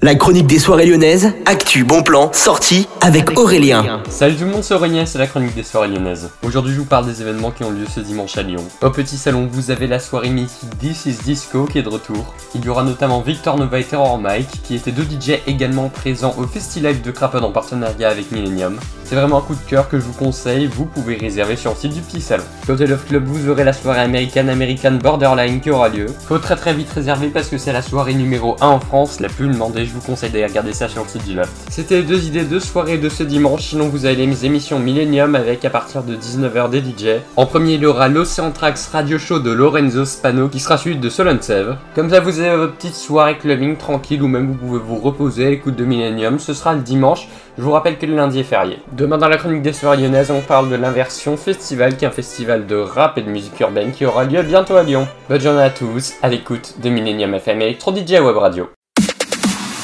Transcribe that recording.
La chronique des soirées lyonnaises, actu, bon plan, sortie avec Aurélien. Salut tout le monde, c'est Aurélien, c'est la chronique des soirées lyonnaises. Aujourd'hui, je vous parle des événements qui ont lieu ce dimanche à Lyon. Au petit salon, vous avez la soirée mythique This is Disco qui est de retour. Il y aura notamment Victor Nova et Terror Mike, qui étaient deux DJ également présents au Festival de Craponne en partenariat avec Millennium. C'est vraiment un coup de cœur que je vous conseille, vous pouvez réserver sur le site du petit salon. Côté Love Club, vous aurez la soirée américaine American Borderline qui aura lieu. Faut très très vite réserver parce que c'est la soirée numéro 1 en France, la plus demandée, je vous conseille d'aller regarder ça sur le site du Loft. C'était les deux idées de soirée de ce dimanche, sinon vous avez les émissions Millennium avec à partir de 19h des DJ. En premier, il y aura l'Océan Trax Radio Show de Lorenzo Spano qui sera suivi de Solon. Comme ça, vous avez votre petite soirée clubbing tranquille ou même vous pouvez vous reposer à l'écoute de Millennium. Ce sera le dimanche. Je vous rappelle que le lundi est férié. Demain dans la chronique des soirées lyonnaises, on parle de l'Inversion Festival, qui est un festival de rap et de musique urbaine qui aura lieu bientôt à Lyon. Bonne journée à tous, à l'écoute de Millennium FM Electro DJ Web Radio.